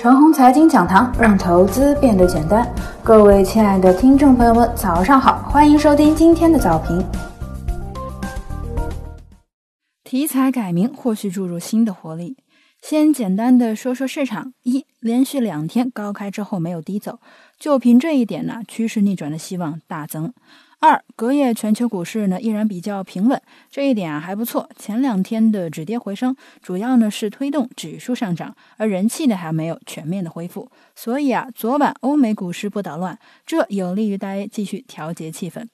陈红财经讲堂，让投资变得简单。各位亲爱的听众朋友们，早上好，欢迎收听今天的早评。题材改名或许注入新的活力。先简单的说说市场：一，连续两天高开之后没有低走，就凭这一点呢，趋势逆转的希望大增。二，隔夜全球股市呢依然比较平稳，这一点啊还不错。前两天的止跌回升，主要呢是推动指数上涨，而人气呢还没有全面的恢复。所以啊，昨晚欧美股市不捣乱，这有利于大家继续调节气氛。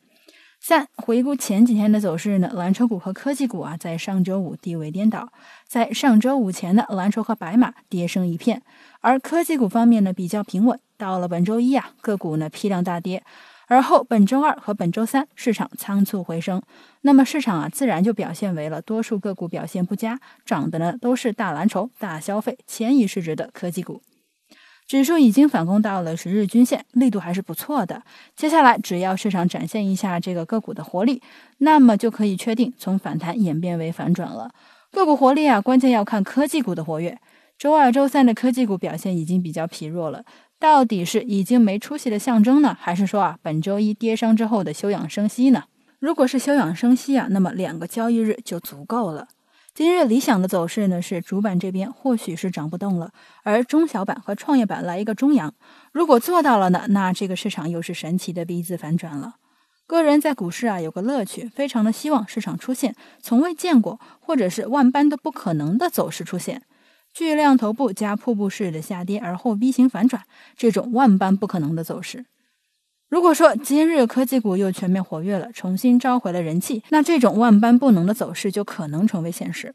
三，回顾前几天的走势呢，蓝筹股和科技股啊在上周五低位颠倒，在上周五前呢，蓝筹和白马跌升一片，而科技股方面呢比较平稳。到了本周一啊，个股呢批量大跌。而后本周二和本周三市场仓促回升，那么市场啊自然就表现为了多数个股表现不佳，涨的呢都是大蓝筹、大消费、千亿市值的科技股。指数已经反攻到了十日均线，力度还是不错的。接下来只要市场展现一下这个个股的活力，那么就可以确定从反弹演变为反转了。个股活力啊，关键要看科技股的活跃。周二、周三的科技股表现已经比较疲弱了。到底是已经没出息的象征呢，还是说啊本周一跌伤之后的休养生息呢？如果是休养生息啊，那么两个交易日就足够了。今日理想的走势呢是主板这边或许是涨不动了，而中小板和创业板来一个中阳。如果做到了呢，那这个市场又是神奇的 V 字反转了。个人在股市啊有个乐趣，非常的希望市场出现从未见过或者是万般都不可能的走势出现。巨量头部加瀑布式的下跌，而后 V 型反转，这种万般不可能的走势。如果说今日科技股又全面活跃了，重新召回了人气，那这种万般不能的走势就可能成为现实。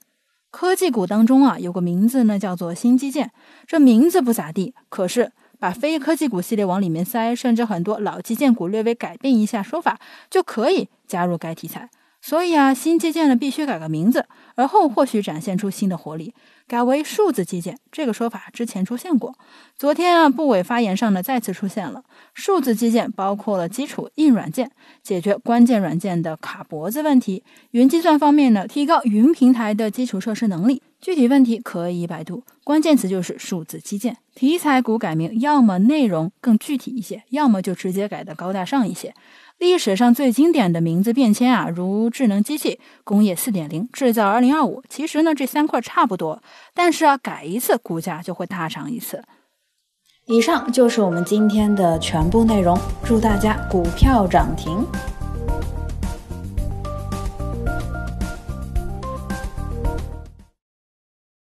科技股当中啊，有个名字呢，叫做新基建。这名字不咋地，可是把非科技股系列往里面塞，甚至很多老基建股略微改变一下说法，就可以加入该题材。所以啊，新基建呢必须改个名字，而后或许展现出新的活力。改为数字基建这个说法之前出现过，昨天啊部委发言上呢再次出现了。数字基建包括了基础硬软件，解决关键软件的卡脖子问题；云计算方面呢，提高云平台的基础设施能力。具体问题可以百度，关键词就是数字基建。题材股改名，要么内容更具体一些，要么就直接改的高大上一些。历史上最经典的名字变迁啊，如智能机器、工业四点零、制造二零二五，其实呢这三块差不多，但是啊改一次股价就会大涨一次。以上就是我们今天的全部内容，祝大家股票涨停。